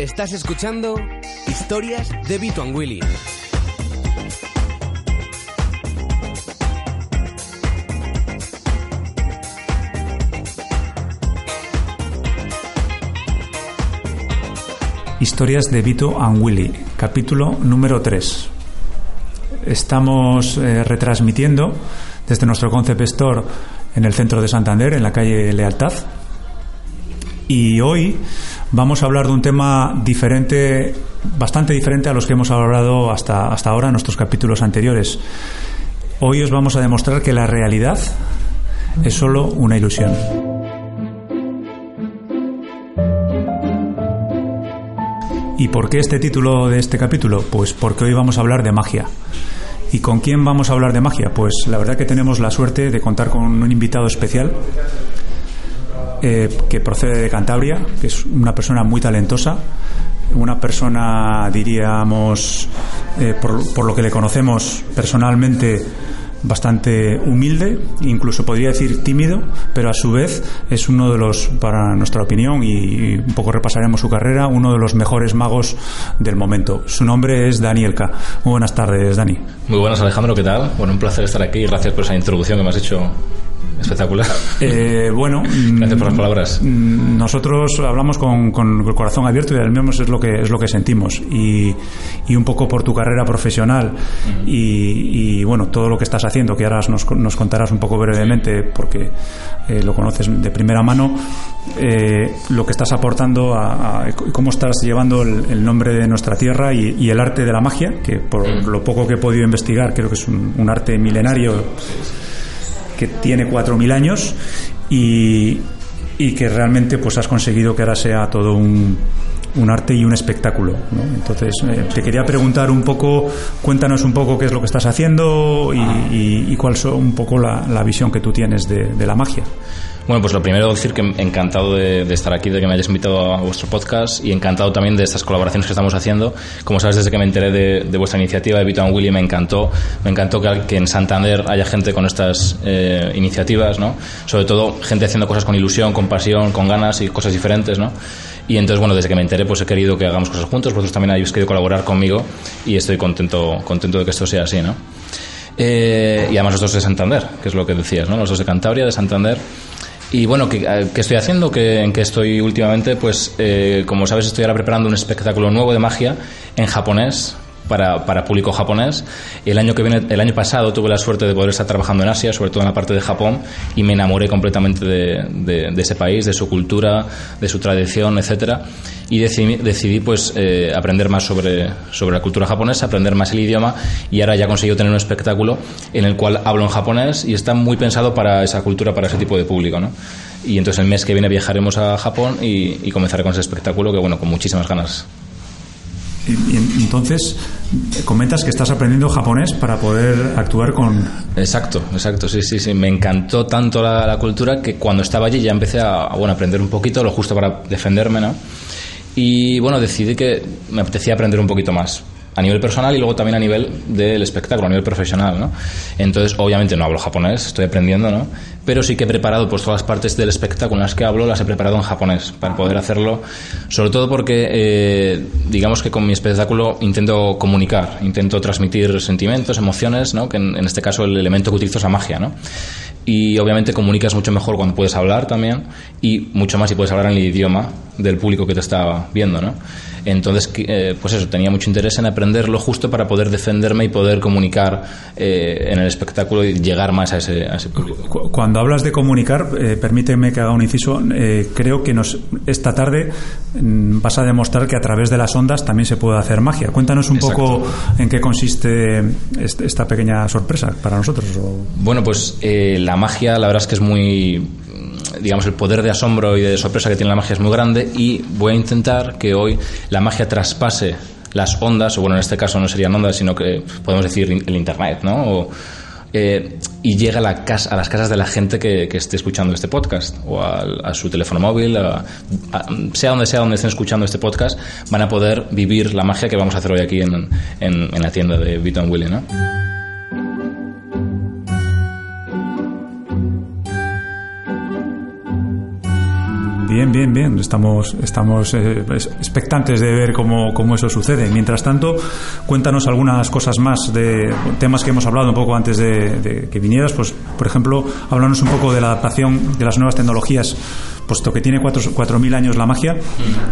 Estás escuchando Historias de Vito and Willy. Historias de Vito and Willy, capítulo número 3. Estamos eh, retransmitiendo desde nuestro Concept Store en el centro de Santander, en la calle Lealtad. Y hoy vamos a hablar de un tema diferente, bastante diferente a los que hemos hablado hasta, hasta ahora en nuestros capítulos anteriores. Hoy os vamos a demostrar que la realidad es solo una ilusión. ¿Y por qué este título de este capítulo? Pues porque hoy vamos a hablar de magia. ¿Y con quién vamos a hablar de magia? Pues la verdad que tenemos la suerte de contar con un invitado especial eh, que procede de Cantabria, que es una persona muy talentosa, una persona, diríamos, eh, por, por lo que le conocemos personalmente, bastante humilde, incluso podría decir tímido, pero a su vez es uno de los, para nuestra opinión, y un poco repasaremos su carrera, uno de los mejores magos del momento. Su nombre es Daniel K. Muy buenas tardes, Dani. Muy buenas, Alejandro, ¿qué tal? Bueno, un placer estar aquí y gracias por esa introducción que me has hecho espectacular. Eh, bueno, gracias por las palabras. Mm, nosotros hablamos con, con, el corazón abierto y al menos es lo que es lo que sentimos. Y, y un poco por tu carrera profesional y, y, bueno todo lo que estás haciendo que ahora nos, nos contarás un poco brevemente porque eh, lo conoces de primera mano eh, lo que estás aportando a, a, cómo estás llevando el, el nombre de nuestra tierra y, y, el arte de la magia que por lo poco que he podido investigar creo que es un, un arte milenario que tiene 4.000 años y, y, que realmente pues has conseguido que ahora sea todo un, un arte y un espectáculo. Entonces, eh, te quería preguntar un poco, cuéntanos un poco qué es lo que estás haciendo y, y, y cuál es un poco la, la, visión que tú tienes de, de la magia. Bueno, pues lo primero decir que encantado de, estar aquí, de que me hayas invitado a vuestro podcast y encantado también de estas colaboraciones que estamos haciendo. Como sabes, desde que me enteré de, vuestra iniciativa de Vito Willy me encantó. Me encantó que, que en Santander haya gente con estas eh, iniciativas, ¿no? Sobre todo gente haciendo cosas con ilusión, con pasión, con ganas y cosas diferentes, ¿no? Y entonces, bueno, desde que me enteré, pues he querido que hagamos cosas juntos. Vosotros también habéis querido colaborar conmigo y estoy contento, contento de que esto sea así, ¿no? Eh, y además los dos de Santander, que es lo que decías, ¿no? Los dos de Cantabria, de Santander. Y bueno, ¿qué, estoy haciendo? ¿Qué, ¿En qué estoy últimamente? Pues, eh, como sabes, estoy ahora preparando un espectáculo nuevo de magia en japonés para, para público japonés. El año que viene, el año pasado tuve la suerte de poder estar trabajando en Asia, sobre todo en la parte de Japón, y me enamoré completamente de, de, de ese país, de su cultura, de su tradición, etcétera. Y decidí, decidí pues eh, aprender más sobre, sobre la cultura japonesa, aprender más el idioma, y ahora ya he conseguido tener un espectáculo en el cual hablo en japonés y está muy pensado para esa cultura, para ese tipo de público, ¿no? Y entonces el mes que viene viajaremos a Japón y, y comenzaré con ese espectáculo que, bueno, con muchísimas ganas. Y, entonces, comentas que estás aprendiendo japonés para poder actuar con... Exacto, exacto, sí, sí, sí. Me encantó tanto la, la cultura que cuando estaba allí ya empecé a, a, bueno, aprender un poquito, lo justo para defenderme, ¿no? Y bueno, decidí que me apetecía aprender un poquito más a nivel personal y luego también a nivel del espectáculo, a nivel profesional, ¿no? Entonces, obviamente no hablo japonés, estoy aprendiendo, ¿no? Pero sí que he preparado pues todas las partes del espectáculo en las que hablo, las he preparado en japonés para poder hacerlo, sobre todo porque eh, digamos que con mi espectáculo intento comunicar, intento transmitir sentimientos, emociones, ¿no? Que en, en este caso el elemento que utilizo es la magia, ¿no? Y obviamente comunicas mucho mejor cuando puedes hablar también y mucho más si puedes hablar en el idioma del público que te está viendo, ¿no? Entonces, eh, pues eso, tenía mucho interés en aprenderlo justo para poder defenderme y poder comunicar eh, en el espectáculo y llegar más a ese, a ese público. Cuando hablas de comunicar, eh, permíteme que haga un inciso, eh, creo que nos, esta tarde mm, vas a demostrar que a través de las ondas también se puede hacer magia. Cuéntanos un Exacto. poco en qué consiste esta pequeña sorpresa para nosotros. O... Bueno, pues eh, la magia, la verdad es que es muy digamos, el poder de asombro y de sorpresa que tiene la magia es muy grande y voy a intentar que hoy la magia traspase las ondas, o bueno, en este caso no serían ondas, sino que podemos decir el Internet, ¿no? Eh, y llega a, las casas de la gente que, que esté escuchando este podcast o a, su teléfono móvil, a, sea donde sea donde estén escuchando este podcast, van a poder vivir la magia que vamos a hacer hoy aquí en, en, la tienda de Vito Willy, ¿no? Bien, bien, bien. Estamos, estamos eh, expectantes de ver cómo, cómo, eso sucede. Mientras tanto, cuéntanos algunas cosas más de temas que hemos hablado un poco antes de, de que vinieras. Pues, por ejemplo, háblanos un poco de la adaptación de las nuevas tecnologías puesto que tiene 4.000 años la magia,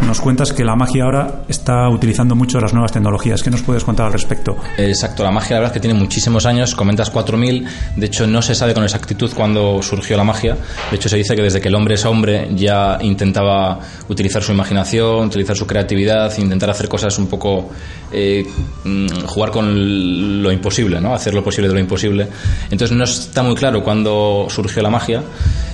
nos cuentas que la magia ahora está utilizando mucho las nuevas tecnologías. ¿Qué nos puedes contar al respecto? Exacto, la magia la verdad es que tiene muchísimos años, comentas 4.000, de hecho no se sabe con exactitud cuándo surgió la magia, de hecho se dice que desde que el hombre es hombre ya intentaba utilizar su imaginación, utilizar su creatividad, intentar hacer cosas un poco, eh, mm, jugar con lo imposible, ¿no? hacer lo posible de lo imposible. Entonces no está muy claro cuándo surgió la magia.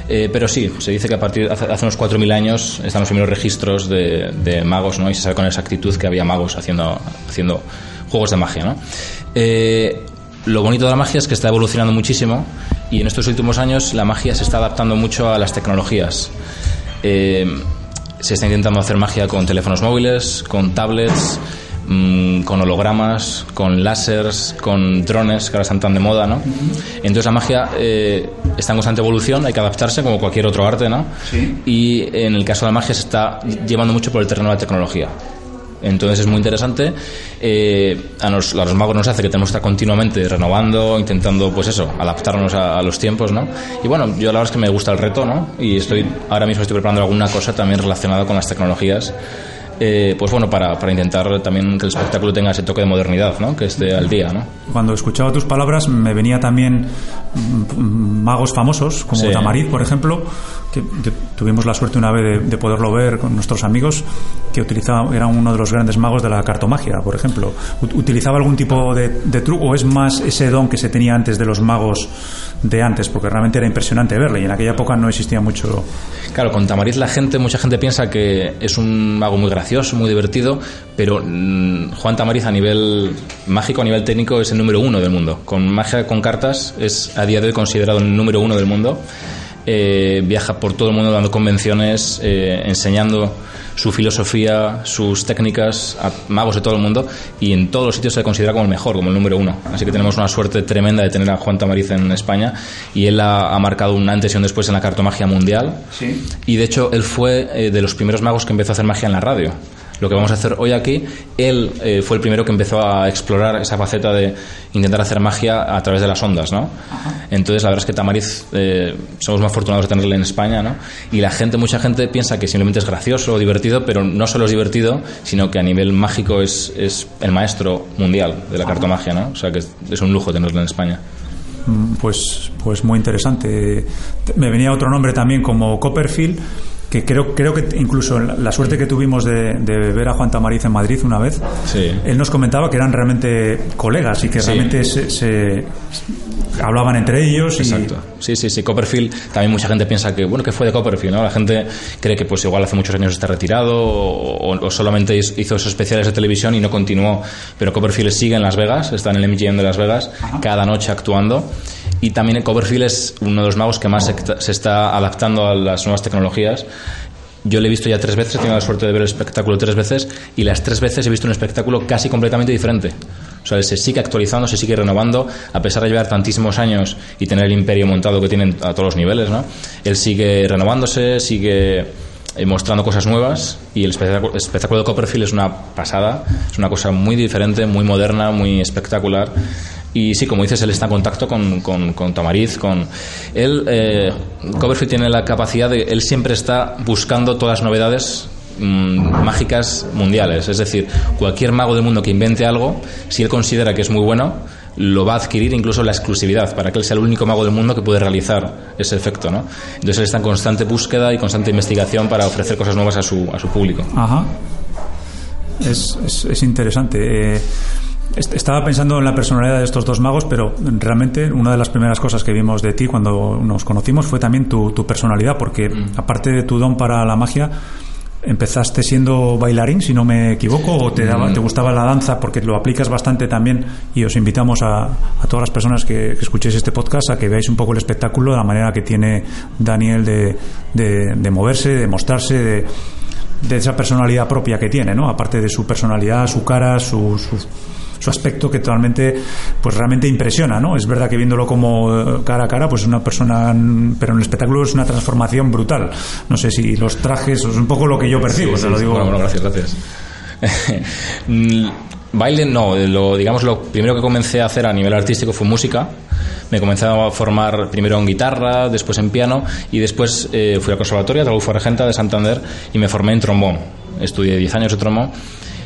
Eh, pero sí, se dice que a partir hace, hace unos 4.000 años están los primeros registros de, magos, ¿no? Y se sabe con exactitud que había magos haciendo, haciendo juegos de magia, ¿no? Eh, lo bonito de la magia es que está evolucionando muchísimo y en estos últimos años la magia se está adaptando mucho a las tecnologías. Eh, se está intentando hacer magia con teléfonos móviles, con tablets, Mm, con hologramas, con láseres, con drones que ahora están tan de moda, ¿no? Entonces la magia eh, está en constante evolución, hay que adaptarse como cualquier otro arte, ¿no? Y en el caso de la magia se está llevando mucho por el terreno de la tecnología. Entonces es muy interesante. Eh, a, los magos nos hace que tenemos que estar continuamente renovando, intentando, pues eso, adaptarnos a, a, los tiempos, ¿no? Y bueno, yo la verdad es que me gusta el reto, ¿no? Y estoy, ahora mismo estoy preparando alguna cosa también relacionada con las tecnologías eh, pues bueno, para, para, intentar también que el espectáculo tenga ese toque de modernidad, ¿no? que esté al día. ¿no? Cuando escuchaba tus palabras me venía también mm, magos famosos, como Tamariz, por ejemplo, que, tuvimos la suerte una vez de, poderlo ver con nuestros amigos, que utilizaba, era uno de los grandes magos de la cartomagia, por ejemplo. ¿Utilizaba algún tipo de, de truco o es más ese don que se tenía antes de los magos de antes? Porque realmente era impresionante verle y en aquella época no existía mucho. Claro, con Tamariz la gente, mucha gente piensa que es un mago muy gracioso muy divertido, pero mm, Juan Tamariz a nivel mágico, a nivel técnico, es el número uno del mundo. Con magia con cartas es a día de hoy considerado el número uno del mundo. Eh, viaja por todo el mundo dando convenciones, eh, enseñando su filosofía, sus técnicas a magos de todo el mundo y en todos los sitios se le considera como el mejor, como el número uno. Así que tenemos una suerte tremenda de tener a Juan Tamariz en España y él ha, marcado un antes y un después en la cartomagia mundial. Y de hecho él fue eh, de los primeros magos que empezó a hacer magia en la radio lo que vamos a hacer hoy aquí, él eh, fue el primero que empezó a explorar esa faceta de intentar hacer magia a través de las ondas, ¿no? Entonces, la verdad es que Tamariz eh, somos más afortunados de tenerle en España, ¿no? Y la gente, mucha gente piensa que simplemente es gracioso o divertido, pero no solo es divertido, sino que a nivel mágico es, es el maestro mundial de la cartomagia, ¿no? O sea que es un lujo tenerlo en España mm, pues, pues muy interesante. Me venía otro nombre también como Copperfield, que creo, creo que incluso la suerte que tuvimos de, ver a Juan Tamariz en Madrid una vez, él nos comentaba que eran realmente colegas y que realmente se, hablaban entre ellos. Exacto. Sí, sí, sí. Copperfield, también mucha gente piensa que, bueno, que fue de Copperfield, ¿no? La gente cree que pues igual hace muchos años está retirado o, solamente hizo esos especiales de televisión y no continuó. Pero Copperfield sigue en Las Vegas, está en el MGM de Las Vegas, cada noche actuando. Y también Copperfield es uno de los magos que más se está adaptando a las nuevas tecnologías. Yo le he visto ya tres veces, he tenido la suerte de ver el espectáculo tres veces y las tres veces he visto un espectáculo casi completamente diferente. O sea, se sigue actualizando, se sigue renovando, a pesar de llevar tantísimos años y tener el imperio montado que tienen a todos los niveles, ¿no? Él sigue renovándose, sigue eh, mostrando cosas nuevas y el espectáculo de Copperfield es una pasada, es una cosa muy diferente, muy moderna, muy espectacular y sí, como dices, él está en contacto con, con, Tamariz, con... Él, eh, Coverfield tiene la capacidad de... Él siempre está buscando todas las novedades mm, mágicas mundiales. Es decir, cualquier mago del mundo que invente algo, si él considera que es muy bueno, lo va a adquirir incluso la exclusividad para que él sea el único mago del mundo que puede realizar ese efecto, ¿no? Entonces él está en constante búsqueda y constante investigación para ofrecer cosas nuevas a su, a su público. Ajá. Es, es, es interesante. Eh, estaba pensando en la personalidad de estos dos magos, pero realmente una de las primeras cosas que vimos de ti cuando nos conocimos fue también tu, personalidad, porque mm. aparte de tu don para la magia, empezaste siendo bailarín, si no me equivoco, o te, daba, te mm. gustaba la danza, porque lo aplicas bastante también, y os invitamos a, todas las personas que, escuchéis este podcast a que veáis un poco el espectáculo, la manera que tiene Daniel de, de, moverse, de mostrarse, de, de, esa personalidad propia que tiene, ¿no? Aparte de su personalidad, su cara, su su aspecto que totalmente, pues realmente impresiona, ¿no? Es verdad que viéndolo como eh, cara a cara, pues es una persona, pero en el espectáculo es una transformación brutal. No sé si los trajes, es un poco lo que yo percibo, sí, lo digo. Bueno, bueno, gracias, gracias. Baile no, lo, digamos lo primero que comencé a hacer a nivel artístico fue música. Me comencé a formar primero en guitarra, después en piano y después eh, fui al conservatorio, a la Argenta de Santander y me formé en trombón. Estudié 10 años de trombón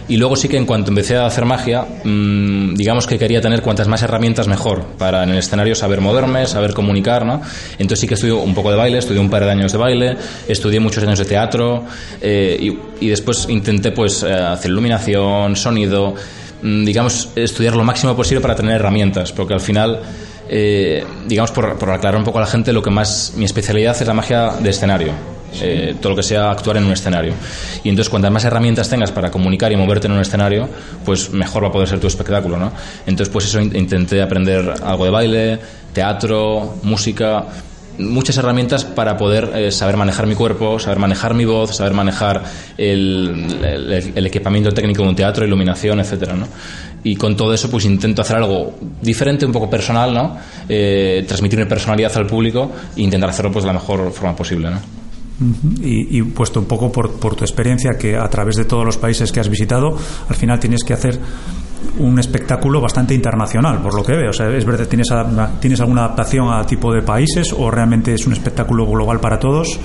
y luego sí que en cuanto empecé a hacer magia, mmm, digamos que quería tener cuantas más herramientas mejor para en el escenario saber moverme, saber comunicar. Entonces sí que estudié un poco de baile, estudié un par de años de baile, estudié muchos años de teatro eh, y, después intenté pues eh, hacer iluminación, sonido, mmm, digamos estudiar lo máximo posible para tener herramientas, porque al final eh, digamos por, por aclarar un poco a la gente, lo que más mi especialidad es la magia de escenario eh, todo lo que sea actuar en un escenario. Y entonces, cuantas más herramientas tengas para comunicar y moverte en un escenario, pues mejor va a poder ser tu espectáculo, ¿no? Entonces, pues eso intenté aprender algo de baile, teatro, música, muchas herramientas para poder eh, saber manejar mi cuerpo, saber manejar mi voz, saber manejar el, el, el, equipamiento técnico de un teatro, iluminación, etcétera, ¿no? Y con todo eso, pues intento hacer algo diferente, un poco personal, ¿no? Eh, transmitir mi personalidad al público e intentar hacerlo pues de la mejor forma posible, ¿no? Y, puesto un poco por, por, tu experiencia, que a través de todos los países que has visitado, al final tienes que hacer un espectáculo bastante internacional, por lo que veo. O sea, ¿es verdad, ¿tienes, ¿tienes alguna adaptación a tipo de países o realmente es un espectáculo global para todos?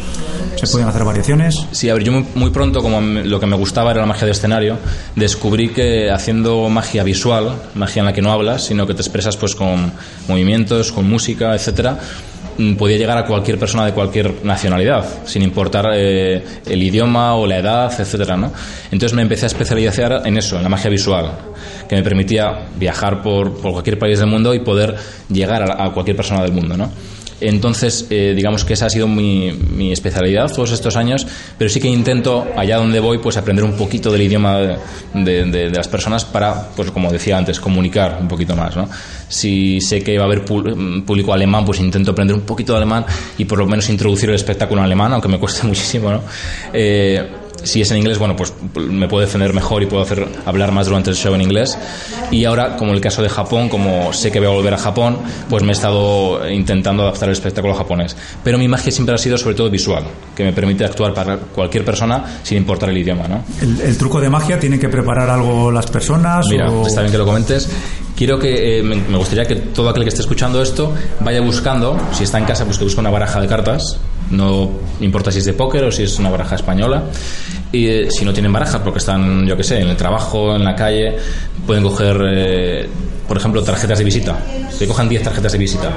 ¿Se pueden hacer variaciones? Sí, a ver, yo muy, pronto, como lo que me gustaba era la magia de escenario, descubrí que haciendo magia visual, magia en la que no hablas, sino que te expresas pues con movimientos, con música, etcétera, podía llegar a cualquier persona de cualquier nacionalidad, sin importar eh, el idioma o la edad, etcétera, ¿no? Entonces me empecé a especializar en eso, en la magia visual, que me permitía viajar por, por cualquier país del mundo y poder llegar a, a cualquier persona del mundo, ¿no? Entonces, eh, digamos que esa ha sido mi, mi, especialidad todos estos años, pero sí que intento, allá donde voy, pues aprender un poquito del idioma de, de, de, las personas para, pues como decía antes, comunicar un poquito más, ¿no? Si sé que va a haber público alemán, pues intento aprender un poquito de alemán y por lo menos introducir el espectáculo alemán, aunque me cueste muchísimo, ¿no? Eh, si es en inglés, bueno, pues me puedo defender mejor y puedo hacer hablar más durante el show en inglés. Y ahora, como el caso de Japón, como sé que voy a volver a Japón, pues me he estado intentando adaptar el espectáculo japonés. Pero mi magia siempre ha sido sobre todo visual, que me permite actuar para cualquier persona sin importar el idioma, ¿no? ¿El, el truco de magia tiene que preparar algo las personas? Mira, o... está bien que lo comentes quiero que eh, me gustaría que todo aquel que esté escuchando esto vaya buscando, si está en casa, pues que busque una baraja de cartas. No importa si es de póker o si es una baraja española. Y eh, si no tienen barajas, porque están, yo que sé, en el trabajo, en la calle, pueden coger, eh, por ejemplo, tarjetas de visita. Que cojan 10 tarjetas de visita.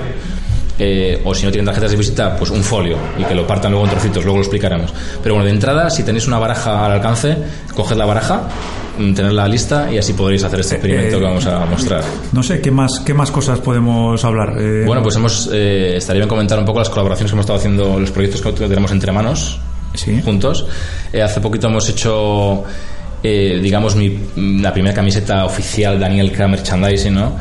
Eh, o si no tienen tarjetas de visita, pues un folio y que lo partan luego en trocitos, luego lo explicaremos. Pero bueno, de entrada, si tenéis una baraja al alcance, coged la baraja, tenerla lista y así podréis hacer este experimento eh, que vamos a mostrar. No sé, ¿qué más, qué más cosas podemos hablar? Eh... Bueno, pues hemos, eh, estaría bien comentar un poco las colaboraciones que hemos estado haciendo, los proyectos que tenemos entre manos, ¿Sí? juntos. Eh, hace poquito hemos hecho, digamos, mi, la primera camiseta oficial Daniel K Merchandising, ¿no?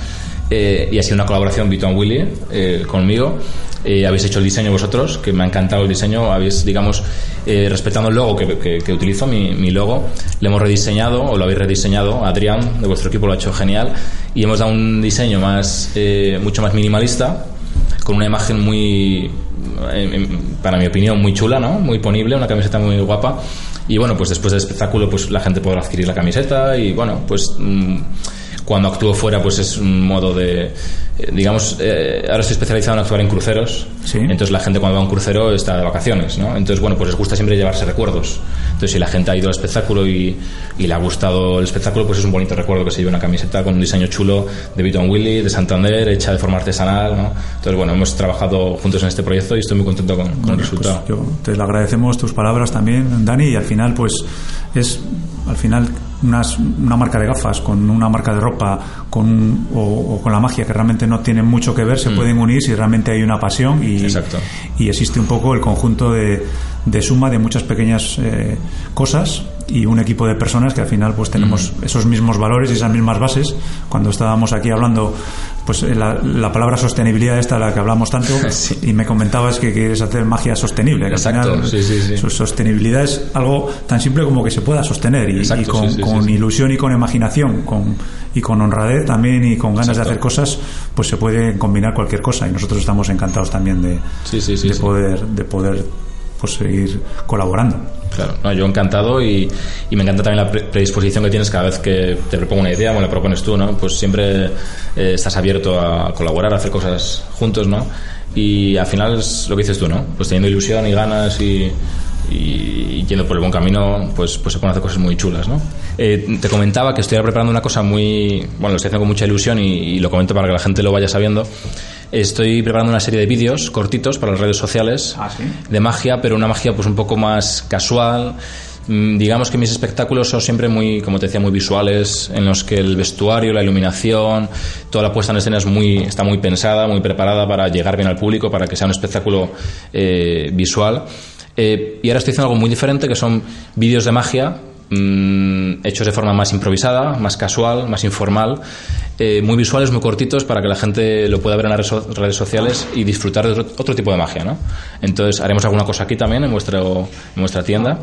Eh, y ha sido una colaboración Vito Willy eh, conmigo. Eh, habéis hecho el diseño vosotros, que me ha encantado el diseño. Habéis, digamos, respetando el logo que, utilizo, mi, logo, le hemos rediseñado, o lo habéis rediseñado. Adrián, de vuestro equipo, lo ha hecho genial. Y hemos dado un diseño más, mucho más minimalista, con una imagen muy, para mi opinión, muy chula, ¿no? Muy ponible, una camiseta muy guapa. Y bueno, pues después del espectáculo, pues la gente podrá adquirir la camiseta y bueno, pues. Mmm, cuando actúo fuera pues es un modo de digamos eh, ahora estoy especializado en actuar en cruceros ¿Sí? entonces la gente cuando va a un crucero está de vacaciones ¿no? entonces bueno pues les gusta siempre llevarse recuerdos entonces si la gente ha ido al espectáculo y, y le ha gustado el espectáculo pues es un bonito recuerdo que se lleve una camiseta con un diseño chulo de Beaton Willy de Santander hecha de forma artesanal ¿no? entonces bueno hemos trabajado juntos en este proyecto y estoy muy contento con, con bueno, el resultado pues yo te le agradecemos tus palabras también Dani y al final pues es al final unas, una marca de gafas con una marca de ropa con, o, o, con la magia que realmente no tienen mucho que ver se mm. pueden unir si realmente hay una pasión y, Exacto. y existe un poco el conjunto de, de suma de muchas pequeñas eh, cosas y un equipo de personas que al final pues tenemos mm. esos mismos valores y esas mismas bases cuando estábamos aquí hablando pues eh, la, la palabra sostenibilidad esta la que hablamos tanto y me comentabas que quieres hacer magia sostenible. Que Exacto, al final, sí, sí, sí. su sostenibilidad es algo tan simple como que se pueda sostener y, Exacto, y con, ilusión y con imaginación con, y con honradez también y con ganas Exacto. de hacer cosas, pues se puede combinar cualquier cosa y nosotros estamos encantados también de, de poder de poder pues seguir colaborando. Claro, no, yo encantado y, y me encanta también la pre- predisposición que tienes cada vez que te propongo una idea o me la propones tú, ¿no? Pues siempre eh, estás abierto a colaborar, a hacer cosas juntos, ¿no? Y al final es lo que dices tú, ¿no? Pues teniendo ilusión y ganas y, y yendo por el buen camino, pues, pues se pueden hacer cosas muy chulas, ¿no? Eh, te comentaba que estoy preparando una cosa muy... Bueno, lo estoy haciendo con mucha ilusión y, y lo comento para que la gente lo vaya sabiendo. Estoy preparando una serie de vídeos cortitos para las redes sociales Ah, ¿sí? de magia, pero una magia pues un poco más casual. Mm, Digamos que mis espectáculos son siempre muy, como te decía, muy visuales, en los que el vestuario, la iluminación, toda la puesta en escena es muy, está muy pensada, muy preparada para llegar bien al público, para que sea un espectáculo eh, visual. Eh, y ahora estoy haciendo algo muy diferente, que son vídeos de magia mm, hechos de forma más improvisada, más casual, más informal, eh, muy visuales, muy cortitos para que la gente lo pueda ver en las redes so- redes sociales y disfrutar de otro, otro tipo de magia, ¿no? Entonces haremos alguna cosa aquí también en, vuestro, en vuestra tienda.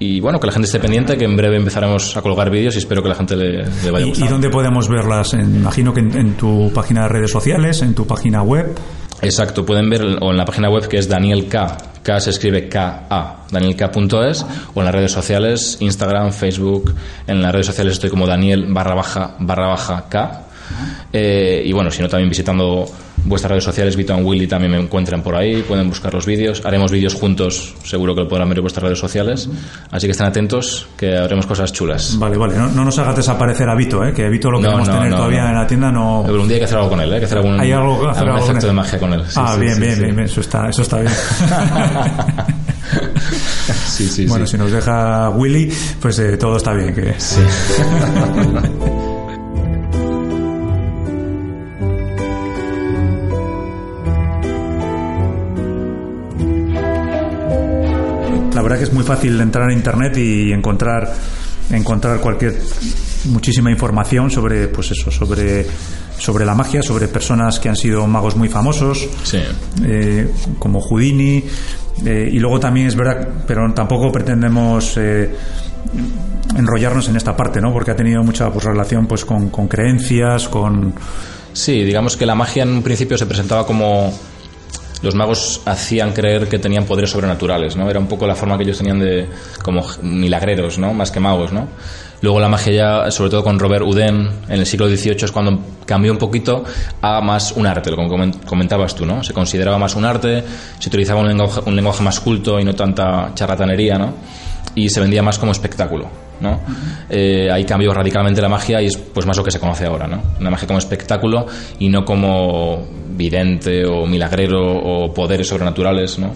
Y bueno, que la gente esté pendiente, que en breve empezaremos a colgar vídeos y espero que la gente le, le vaya ¿Y, y gustando. dónde podemos verlas? Imagino que en, en tu página de redes sociales, en tu página web. Exacto, pueden ver o en la página web que es Daniel K. K se escribe K-A, danielk.es, o en las redes sociales, Instagram, Facebook. En las redes sociales estoy como Daniel barra baja barra baja K. Eh, y bueno, si no, también visitando vuestras redes sociales, Vito and Willy también me encuentran por ahí, pueden buscar los vídeos. Haremos vídeos juntos, seguro que lo podrán ver en vuestras redes sociales. Así que estén atentos, que haremos cosas chulas. Vale, vale. No, no nos hagas desaparecer a Vito, ¿eh? que Vito lo No, queremos no, tener todavía en la tienda. No... Pero un día hay que hacer algo con él, ¿eh? hay que hacer algún, Hay algo que hacer algún algo efecto de magia con él. Sí, ah, sí, bien, sí, bien, bien, bien. Eso está, eso está bien. Sí, sí, bueno, si nos deja Willy, pues eh, todo está bien. Que... Sí. verdad que es muy fácil entrar a internet y encontrar encontrar cualquier muchísima información sobre pues eso sobre sobre la magia sobre personas que han sido magos muy famosos Sí. eh, como Houdini eh, y luego también es verdad pero tampoco pretendemos eh, enrollarnos en esta parte no porque ha tenido mucha pues, relación pues con, con creencias con Sí, digamos que la magia en un principio se presentaba como los magos hacían creer que tenían poderes sobrenaturales, ¿no? Era un poco la forma que ellos tenían de como milagreros, ¿no? Más que magos, ¿no? Luego la magia sobre todo con Robert Houdin, en el siglo XVIII es cuando cambió un poquito a más un arte, lo que comen- comentabas tú, ¿no? Se consideraba más un arte, se utilizaba un lenguaje, un lenguaje más culto y no tanta charlatanería, ¿no? Y se vendía más como espectáculo, ¿no? Eh, ahí cambió radicalmente la magia y es pues más lo que se conoce ahora, ¿no? Una magia como espectáculo y no como vidente o milagrero o poderes sobrenaturales, ¿no?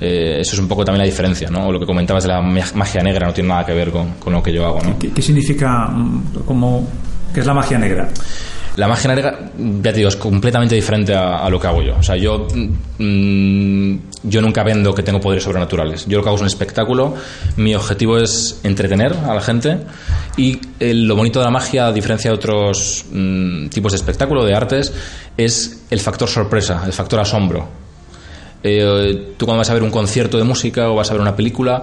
Eh, eso es un poco también la diferencia, ¿no? Lo que comentabas de la ma- magia negra no tiene nada que ver con, con lo que yo hago, ¿no? ¿qué, qué significa mm, como qué es la magia negra La magia negra, ya te digo, es completamente diferente a, a lo que hago yo. O sea, yo, mm, yo nunca vendo que tengo poderes sobrenaturales. Yo lo que hago es un espectáculo. Mi objetivo es entretener a la gente. Y eh, lo bonito de la magia, a diferencia de otros mm, tipos de espectáculo, de artes, es el factor sorpresa, el factor asombro. Eh, tú cuando vas a ver un concierto de música o vas a ver una película,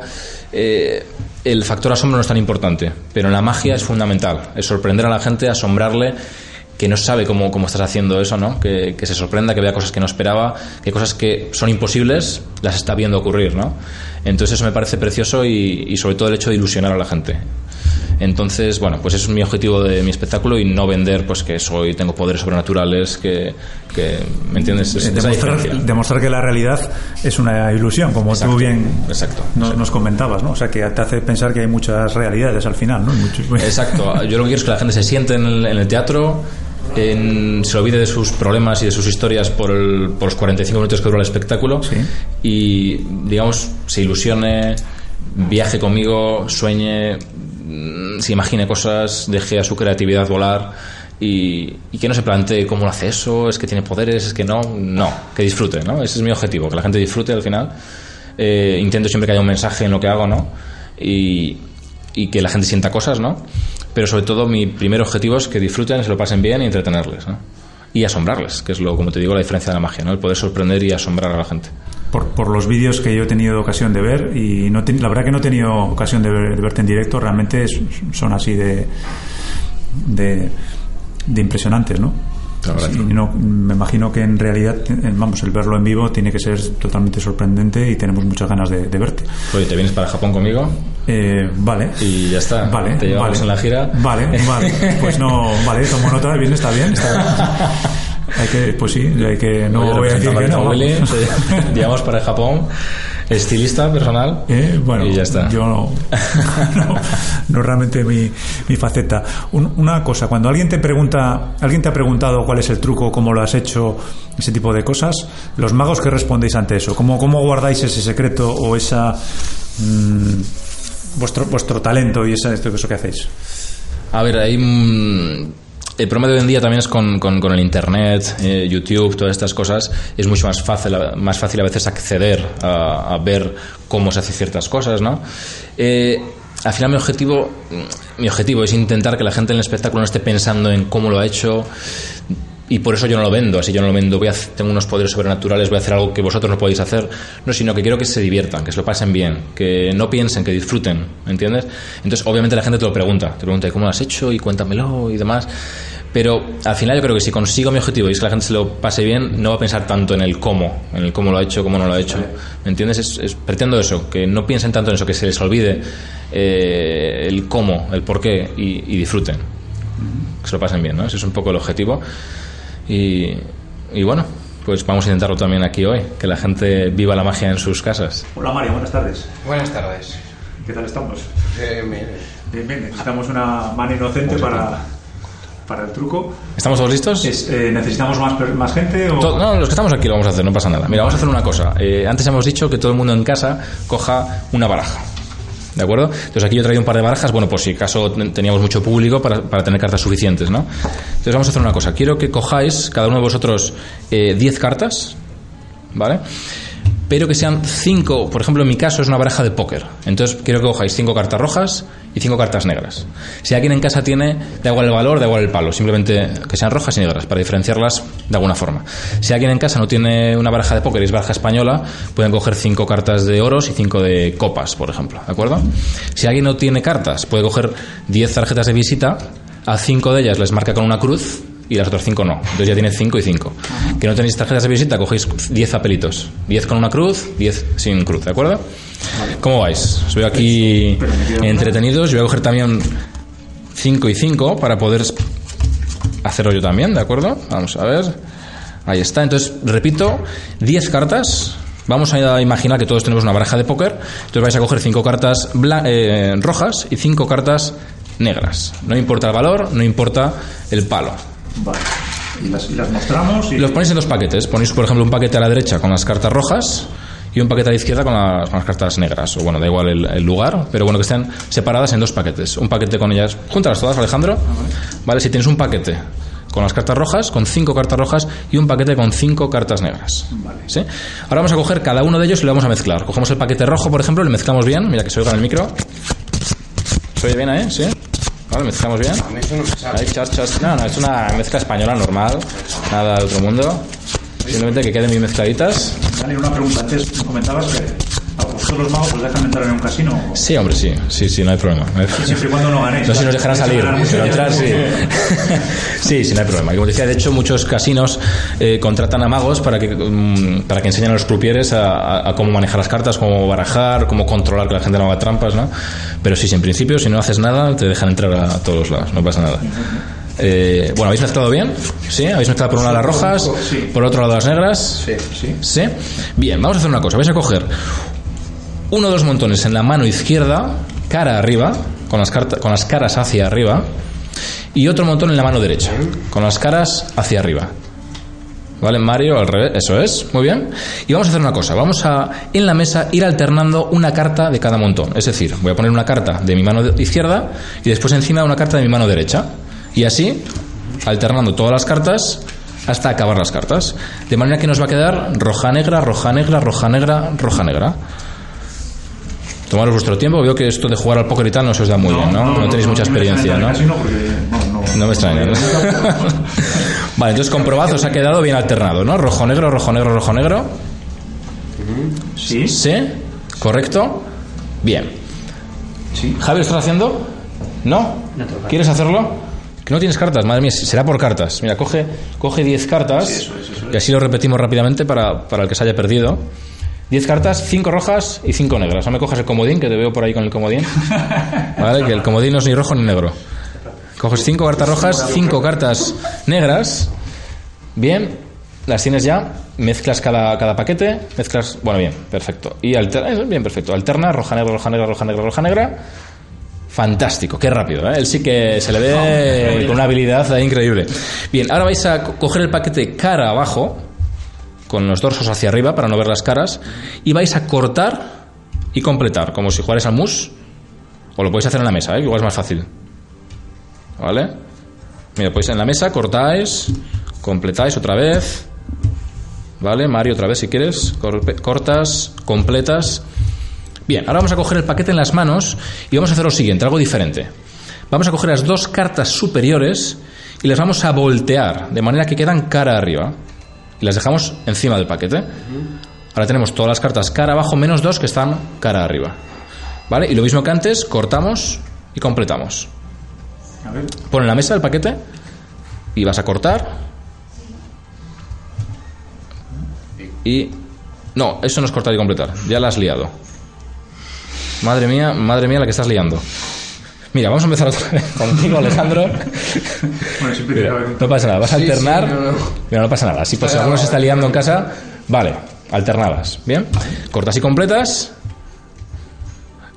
eh, el factor asombro no es tan importante, pero en la magia es fundamental, es sorprender a la gente, asombrarle, que no sabe cómo, cómo estás haciendo eso, ¿no? Que, se sorprenda, que vea cosas que no esperaba, que cosas que son imposibles las está viendo ocurrir, ¿no? Entonces eso me parece precioso y, y sobre todo el hecho de ilusionar a la gente. Entonces, bueno, pues ese es mi objetivo de mi espectáculo y no vender pues que soy, tengo poderes sobrenaturales, que, que ¿me entiendes? Es- demostrar, que la realidad es una ilusión, como Exacto, tú bien exacto, no- exacto. nos comentabas, ¿no? O sea, que te hace pensar que hay muchas realidades al final, ¿no? Exacto. Yo lo que quiero es que la gente se siente en el, en el teatro, en- se olvide de sus problemas y de sus historias por, el- por los 45 minutos que dura el espectáculo Sí. y, digamos, se ilusione, viaje conmigo, sueñe, se imagine cosas, deje a su creatividad volar. Y, y que no se plantee cómo lo hace eso, es que tiene poderes, es que no, no, que disfrute, ¿no? Ese es mi objetivo, que la gente disfrute al final. Eh, intento siempre que haya un mensaje en lo que hago, ¿no? Y, y que la gente sienta cosas, ¿no? Pero sobre todo mi primer objetivo es que disfruten, se lo pasen bien y entretenerles, ¿no? y asombrarles, que es lo, como te digo, la diferencia de la magia, ¿no? El poder sorprender y asombrar a la gente. Por, por los vídeos que yo he tenido ocasión de ver, y no la verdad que no he tenido ocasión de, ver, de verte en directo, realmente son así de, de, de impresionantes, ¿no? Sí, no, me imagino que en realidad, vamos, el verlo en vivo tiene que ser totalmente sorprendente y tenemos muchas ganas de, de verte. Oye, ¿te vienes para Japón conmigo? Eh, vale. Y ya está. Vale. Te llevamos vale. en la gira. Vale, vale. Pues no, vale, tomo nota, bien, está bien. Está bien. Hay que, pues sí, hay que, no Oye, voy a decir que no. te llevamos para Japón, estilista personal. Eh, bueno, y ya está. yo no, no, no realmente mi, mi faceta. Un- una cosa, cuando alguien te pregunta, alguien te ha preguntado cuál es el truco, cómo lo has hecho, ese tipo de cosas, los magos que respondéis ante eso, cómo, cómo guardáis ese secreto o esa mm, vuestro vuestro talento y esto, eso que hacéis. A ver, hay. El problema de hoy en día también es con, con- el internet, eh, YouTube, todas estas cosas. Es mucho más fácil, más fácil a veces acceder a, ver cómo se hacen ciertas cosas, ¿no? Eh, al final mi objetivo, mi objetivo es intentar que la gente en el espectáculo no esté pensando en cómo lo ha hecho y por eso yo no lo vendo, así yo no lo vendo, voy a, tengo unos poderes sobrenaturales, voy a hacer algo que vosotros no podéis hacer, no, sino que quiero que se diviertan, que se lo pasen bien, que no piensen, que disfruten, ¿me entiendes? Entonces, obviamente la gente te lo pregunta, te pregunta, ¿y cómo lo has hecho? Y cuéntamelo y demás. Pero al final yo creo que si consigo mi objetivo y es que la gente se lo pase bien, no va a pensar tanto en el cómo, en el cómo lo ha hecho, cómo no lo ha hecho. ¿Me entiendes? Es, es- pretendo eso, que no piensen tanto en eso, que se les olvide eh, el cómo, el por qué y, y disfruten. Que se lo pasen bien, ¿no? Ese es un poco el objetivo. Y, y bueno, pues vamos a intentarlo también aquí hoy, que la gente viva la magia en sus casas. Hola Mario, buenas tardes. Buenas tardes. ¿Qué tal estamos? Bien, bien, necesitamos una mano inocente para, para el truco. ¿Estamos todos listos? Es, eh, ¿Necesitamos más, más gente? O... No, los que estamos aquí lo vamos a hacer, no pasa nada. Mira, vamos a hacer una cosa. Eh, antes hemos dicho que todo el mundo en casa coja una baraja. ¿De acuerdo? Entonces aquí yo he traído un par de barajas, bueno, por si acaso ten- teníamos mucho público para, para tener cartas suficientes, ¿no? Entonces vamos a hacer una cosa. Quiero que cojáis, cada uno de vosotros, eh, 10 cartas, ¿vale? Pero que sean 5, por ejemplo, en mi caso es una baraja de póker. Entonces quiero que cojáis 5 cartas rojas y 5 cartas negras. Si alguien en casa tiene, da igual el valor, da igual el palo, simplemente que sean rojas y negras, para diferenciarlas de alguna forma. Si alguien en casa no tiene una baraja de póker y es baraja española, pueden coger 5 cartas de oros y 5 de copas, por ejemplo, ¿de acuerdo? Si alguien no tiene cartas, puede coger 10 tarjetas de visita, a 5 de ellas les marca con una cruz y las otras 5 no. Entonces ya tiene 5 y 5. Que no tenéis tarjetas de visita, cogéis 10 papelitos. 10 con una cruz, 10 sin cruz, ¿de acuerdo? ¿Cómo vais? Os veo aquí entretenidos. Yo voy a coger también 5 y 5 para poder hacerlo yo también, ¿de acuerdo? Vamos a ver. Ahí está. Entonces, repito, 10 cartas. Vamos a imaginar que todos tenemos una baraja de póker. Entonces vais a coger 5 cartas eh, rojas y 5 cartas negras. No importa el valor, no importa el palo. Vale. Y las, y las mostramos y... Los ponéis en dos paquetes. Ponéis, por ejemplo, un paquete a la derecha con las cartas rojas y un paquete a la izquierda con las, con las cartas negras. O bueno, da igual el, el lugar, pero bueno, que estén separadas en dos paquetes. Un paquete con ellas. Júntalas todas, Alejandro. Vale, si tienes un paquete con las cartas rojas, con cinco cartas rojas y un paquete con cinco cartas negras. ¿Sí? Ahora vamos a coger cada uno de ellos y lo vamos a mezclar. Cogemos el paquete rojo, por ejemplo, le mezclamos bien. Mira que se oiga en el micro. ¿Se oye bien ahí? ¿Sí? Vale, mezclamos bien. Ahí, chas. No, no, es una mezcla española normal, nada de otro mundo. Simplemente que queden bien mezcladitas. Dani, una pregunta. Antes me comentabas que los magos os dejan entrar en un casino. Sí, hombre, sí, sí, sí, no hay problema. Siempre y cuando no ganéis. No si nos dejarán salir, pero entrar sí. sí, sí, no hay problema. Como decía, de hecho, muchos casinos eh, contratan a magos para que, mm, para que enseñen a los croupiers a, a- a cómo manejar las cartas, cómo barajar, cómo controlar que la gente no haga trampas, ¿no? Pero sí, sí, en principio, si no haces nada, te dejan entrar a todos los lados, no pasa nada. Eh, bueno, ¿habéis mezclado bien? ¿Sí? ¿Habéis mezclado por un lado las rojas, Sí. por otro lado las negras? Sí. Sí. ¿Sí? Bien, vamos a hacer una cosa. Vais a coger uno o dos montones en la mano izquierda, cara arriba, con las, con las caras hacia arriba, y otro montón en la mano derecha, con las caras hacia arriba. ¿Vale, Mario? Al revés, eso es, muy bien. Y vamos a hacer una cosa, vamos a en la mesa ir alternando una carta de cada montón. Es decir, voy a poner una carta de mi mano izquierda y después encima una carta de mi mano derecha. Y así, alternando todas las cartas hasta acabar las cartas. De manera que nos va a quedar roja negra, roja negra, roja negra, roja negra. Tomaros vuestro tiempo, veo que esto de jugar al póker y tal no se os da muy bien, ¿no? No, tenéis mucha experiencia, ¿no? no, me extraña. ¿no? vale, entonces comprobad, os ha quedado bien alternado, ¿no? Rojo, negro, rojo, negro, rojo, negro. Sí. ¿Sí? ¿Correcto? Bien. Sí. ¿Javi, lo estás haciendo? ¿No? ¿Quieres hacerlo? Que no tienes cartas, madre mía, será por cartas. Mira, coge, coge 10 cartas y así lo repetimos rápidamente para, para el que se haya perdido. 10 cartas, 5 rojas y 5 negras. No me cojas el comodín, que te veo por ahí con el comodín. ¿Vale? Que el comodín no es ni rojo ni negro. Coges 5 cartas rojas, 5 cartas negras. Bien, las tienes ya. Mezclas cada, cada paquete. Mezclas. Bueno, bien, perfecto. Y alterna. Bien, perfecto. Alterna, roja, negra, roja, negra, roja, negra, roja, negra. Fantástico, qué rápido, ¿eh? Él sí que se le ve con una habilidad increíble. Bien, ahora vais a co- coger el paquete cara abajo, con los dorsos hacia arriba para no ver las caras, y vais a cortar y completar, como si jugarais al mus, o lo podéis hacer en la mesa, ¿eh? igual es más fácil. ¿Vale? Mira, pues en la mesa cortáis, completáis otra vez. ¿Vale? Mario, otra vez si quieres. Cortas, completas. Bien, ahora vamos a coger el paquete en las manos y vamos a hacer lo siguiente, algo diferente. Vamos a coger las dos cartas superiores y las vamos a voltear de manera que quedan cara arriba y las dejamos encima del paquete. Ahora tenemos todas las cartas cara abajo menos dos que están cara arriba. ¿Vale? Y lo mismo que antes, cortamos y completamos. A ver. Pon en la mesa el paquete y vas a cortar. Y. No, eso no es cortar y completar. Ya la has liado. Madre mía, madre mía, la que estás liando. Mira, vamos a empezar otra vez contigo, Alejandro. Bueno, siempre Mira, no pasa nada, vas a Sí, sí, alternar. no, no. Mira, no pasa nada. Pues, si alguno se está liando en casa, vale, alternadas. Bien, cortas y completas.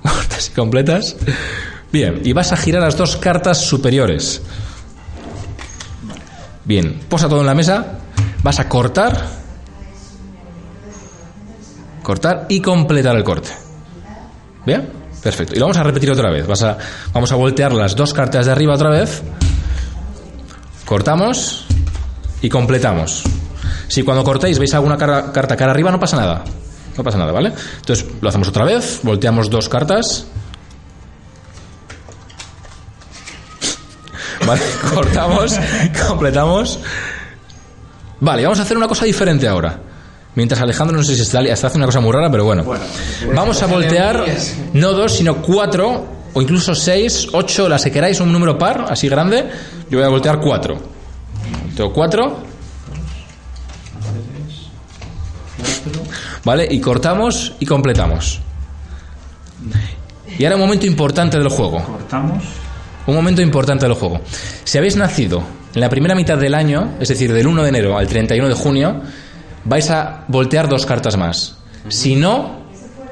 Cortas y completas. Bien, y vas a girar las dos cartas superiores. Bien, posa todo en la mesa. Vas a cortar. Cortar y completar el corte. Bien, perfecto. Y lo vamos a repetir otra vez. Vamos a voltear las dos cartas de arriba otra vez. Cortamos y completamos. Si cuando cortéis veis alguna carta cara arriba, no pasa nada. No pasa nada, ¿vale? Entonces lo hacemos otra vez, volteamos dos cartas. Vale, cortamos, completamos. Vale, vamos a hacer una cosa diferente ahora. Mientras Alejandro no sé si está, está haciendo una cosa muy rara, pero bueno. Vamos a voltear no dos, sino cuatro, o incluso seis, ocho, las que queráis, un número par, así grande. Yo voy a voltear cuatro. Volteo cuatro. ¿Vale? Y cortamos y completamos. Y ahora un momento importante del juego. Cortamos. Un momento importante del juego. Si habéis nacido en la primera mitad del año, es decir, del 1 de enero al 31 de junio, vais a voltear dos cartas más. Si no,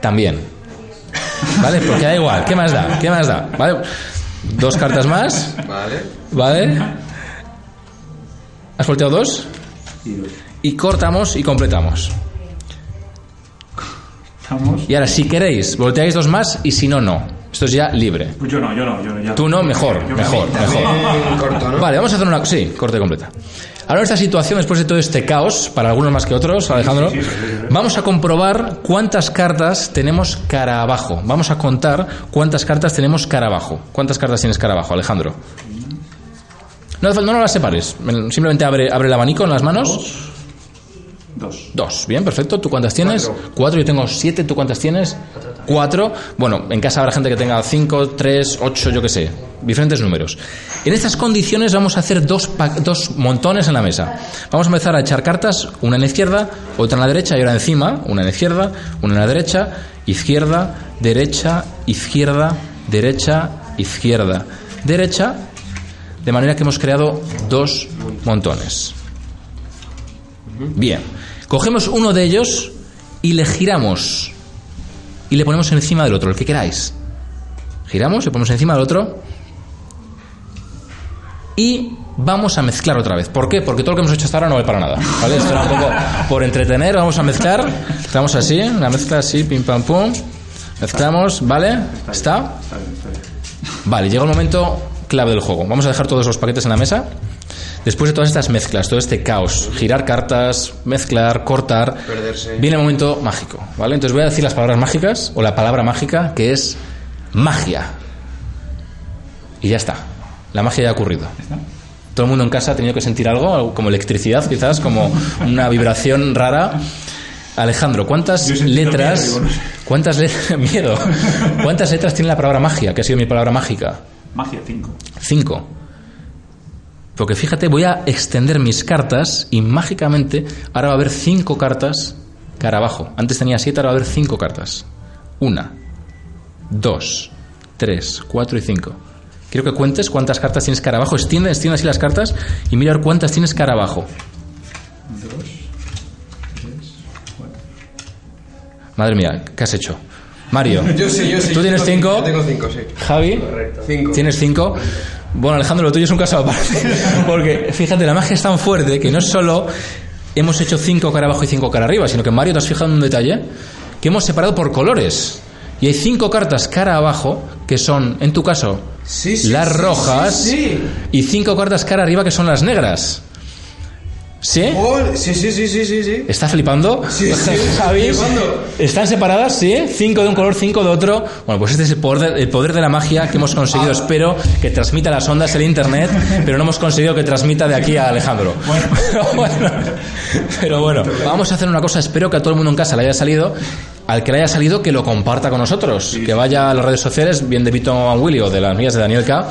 también. ¿Vale? Porque da igual. ¿Qué más da? ¿Qué más da? ¿Vale? Dos cartas más. Vale. ¿Vale? ¿Has volteado dos? Y cortamos y completamos. Y ahora, si queréis, volteáis dos más y si no, no. Esto es ya libre. Pues yo no, yo no, yo no. Ya. Tú no, mejor, Yo me- mejor, mejor. Corto, ¿no? Vale, vamos a hacer una... Sí, corte completa. Ahora esta situación, después de todo este caos, para algunos más que otros, Alejandro, sí, sí, sí, sí. vamos a comprobar cuántas cartas tenemos cara abajo. Vamos a contar cuántas cartas tenemos cara abajo. ¿Cuántas cartas tienes cara abajo, Alejandro? No, no, no las separes. Simplemente abre, abre el abanico en las manos. Dos. Dos. Bien, perfecto. ¿Tú cuántas tienes? Cuatro. Yo tengo siete. ¿Tú cuántas tienes? Cuatro. Bueno, en casa habrá gente que tenga cinco, tres, ocho, yo qué sé. Diferentes números. En estas condiciones vamos a hacer dos, dos montones en la mesa. Vamos a empezar a echar cartas, una en la izquierda, otra en la derecha y ahora encima, una en la izquierda, una en la derecha, izquierda, derecha, izquierda, derecha, izquierda, derecha, de manera que hemos creado dos montones. Bien, cogemos uno de ellos y le giramos y le ponemos encima del otro, el que queráis. Giramos, le ponemos encima del otro y vamos a mezclar otra vez. ¿Por qué? Porque todo lo que hemos hecho hasta ahora no vale para nada. ¿vale? Esto era un poco por entretener, vamos a mezclar. Estamos así, una mezcla así, pim pam pum. Mezclamos, ¿vale? ¿Está? Vale, llega el momento clave del juego. Vamos a dejar todos los paquetes en la mesa. Después de todas estas mezclas, todo este caos, girar cartas, mezclar, cortar, Perderse. viene el momento mágico, ¿vale? Entonces voy a decir las palabras mágicas o la palabra mágica que es magia. Y ya está. La magia ya ha ocurrido. Todo el mundo en casa ha tenido que sentir algo, como electricidad quizás, como una vibración rara. Alejandro, ¿cuántas letras... miedo. ¿Cuántas letras... Miedo. ¿Cuántas letras tiene la palabra magia? Que ha sido mi palabra mágica. Magia 5. Cinco. Porque fíjate, voy a extender mis cartas y mágicamente ahora va a haber cinco cartas cara abajo. Antes tenía siete, ahora va a haber cinco cartas. Una, dos, tres, cuatro y cinco. Quiero que cuentes cuántas cartas tienes cara abajo. Extiende, extiende así las cartas y mira a ver cuántas tienes cara abajo. Madre mía, ¿qué has hecho? Mario, Yo sí, yo sí. ¿tú tienes cinco? Tengo cinco, sí. Javi, Cinco. ¿tienes cinco? Bueno, Alejandro, lo tuyo es un caso aparte. Porque fíjate, la magia es tan fuerte que no es solo hemos hecho cinco cara abajo y cinco cara arriba, sino que Mario, ¿te has fijado en un detalle? Que hemos separado por colores. Y hay cinco cartas cara abajo que son, en tu caso, Sí, sí, las rojas y cinco cartas cara arriba que son las negras. ¿Sí? Oh, sí, sí, sí, sí, sí, sí. ¿Está flipando? Sí, sí. ¿Están separadas? Sí. Cinco de un color, cinco de otro. Bueno, pues este es el poder, el poder de la magia que hemos conseguido. Espero que transmita las ondas el internet, pero no hemos conseguido que transmita de aquí a Alejandro. Bueno, pero bueno, vamos a hacer una cosa. Espero que a todo el mundo en casa le haya salido. Al que le haya salido, que lo comparta con nosotros. Que vaya a las redes sociales, bien de Vito and Willy o de las mías de Daniel K.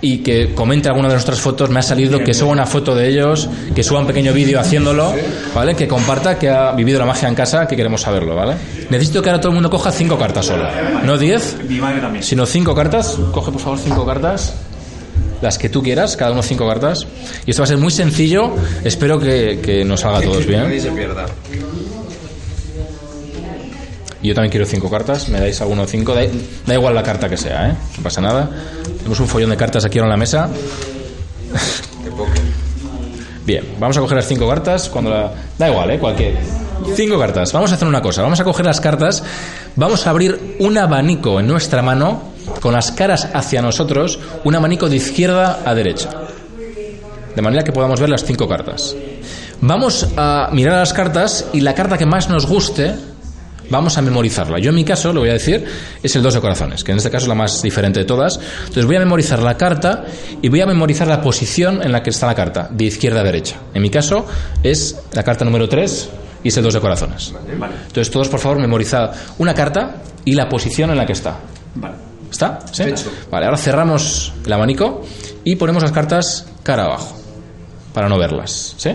Y que comente alguna de nuestras fotos. Me ha salido que suba una foto de ellos, que suba un pequeño vídeo haciéndolo, ¿vale? Que comparta que ha vivido la magia en casa, que queremos saberlo, ¿vale? Necesito que ahora todo el mundo coja cinco cartas solo. No diez, sino cinco cartas. Coge por favor cinco cartas. Las que tú quieras, cada uno cinco cartas. Y esto va a ser muy sencillo. Espero que, que nos salga a todos Que nadie bien. se pierda. Yo también quiero cinco cartas. Me dais alguno cinco. Da, da igual la carta que sea, ¿eh? No pasa nada. Tenemos un follón de cartas aquí ahora en la mesa. Bien, vamos a coger las cinco cartas. Cuando la... Da igual, ¿eh? Cualquier. Cinco cartas. Vamos a hacer una cosa. Vamos a coger las cartas. Vamos a abrir un abanico en nuestra mano con las caras hacia nosotros. Un abanico de izquierda a derecha. De manera que podamos ver las cinco cartas. Vamos a mirar las cartas y la carta que más nos guste vamos a memorizarla. Yo en mi caso, lo voy a decir, es el dos de corazones, que en este caso es la más diferente de todas. Entonces voy a memorizar la carta y voy a memorizar la posición en la que está la carta, de izquierda a derecha. En mi caso es la carta número 3 y es el dos de corazones. Vale. Entonces todos, por favor, memorizad una carta y la posición en la que está. Vale. ¿Está? ¿Sí? Hecho. Vale, ahora cerramos el abanico y ponemos las cartas cara abajo para no verlas. ¿Sí?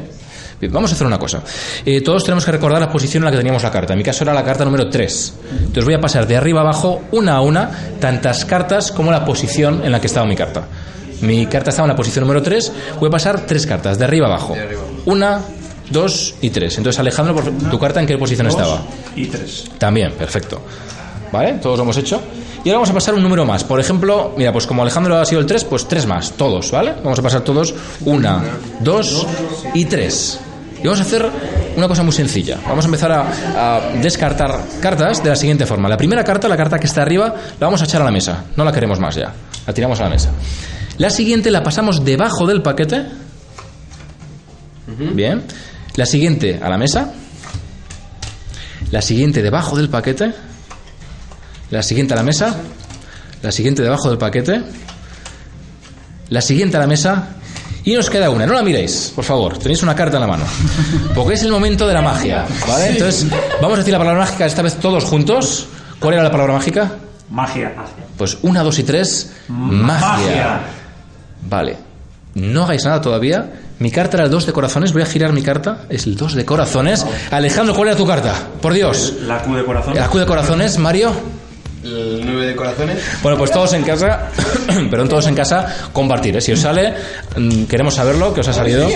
Vamos a hacer una cosa. Eh, todos tenemos que recordar la posición en la que teníamos la carta. En mi caso era la carta número 3. Entonces voy a pasar de arriba abajo, una a una, tantas cartas como la posición en la que estaba mi carta. Mi carta estaba en la posición número 3. Voy a pasar tres cartas, de arriba abajo. Una, dos y tres. Entonces, Alejandro, ¿tu carta en qué posición Dos estaba? Y tres. También, perfecto. ¿Vale? Todos lo hemos hecho. Y ahora vamos a pasar un número más. Por ejemplo, mira, pues como Alejandro ha sido el 3, pues tres más, todos, ¿vale? Vamos a pasar todos una, dos y tres. Y vamos a hacer una cosa muy sencilla. Vamos a empezar a, a descartar cartas de la siguiente forma. La primera carta, la carta que está arriba, la vamos a echar a la mesa. No la queremos más ya. La tiramos a la mesa. La siguiente la pasamos debajo del paquete. Bien. La siguiente a la mesa. La siguiente debajo del paquete. La siguiente a la mesa. La siguiente debajo del paquete. La siguiente a la mesa. Y nos queda una. No la miréis, por favor. Tenéis una carta en la mano. Porque es el momento de la magia. ¿Vale? Entonces, vamos a decir la palabra mágica esta vez todos juntos. ¿Cuál era la palabra mágica? Magia. Pues una, dos y tres. Magia. Magia. Vale. No hagáis nada todavía. Mi carta era el dos de corazones. Voy a girar mi carta. Es el dos de corazones. Alejandro, ¿cuál era tu carta? Por Dios. La Q de corazón. La Q de corazones, Mario. El 9 de corazones. Bueno, pues todos en casa, perdón, todos en casa, compartir. ¿eh? Si os sale, mm, queremos saberlo, que os ha salido.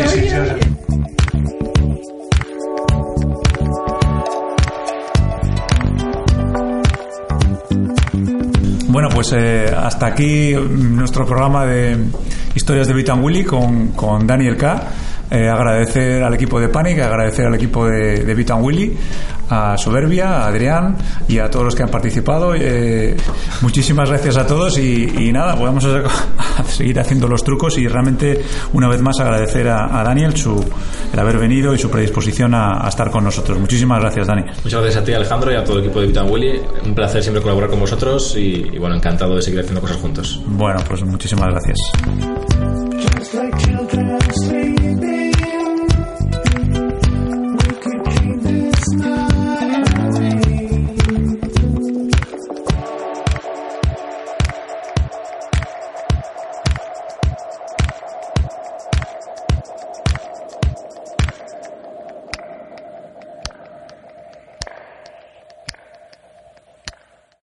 Bueno, pues eh, hasta aquí nuestro programa de historias de Vito and Willy con, con Daniel K. eh, agradecer al equipo de Panic, agradecer al equipo de, de Vito and Willy, a Soberbia, a Adrián y a todos los que han participado. Eh, muchísimas gracias a todos y, y nada, podemos hacer- seguir haciendo los trucos y realmente una vez más agradecer a, a Daniel su, el haber venido y su predisposición a, a estar con nosotros. Muchísimas gracias, Dani. Muchas gracias a ti, Alejandro, y a todo el equipo de Vito and Willy. Un placer siempre colaborar con vosotros y, y bueno, encantado de seguir haciendo cosas juntos. Bueno, pues muchísimas gracias.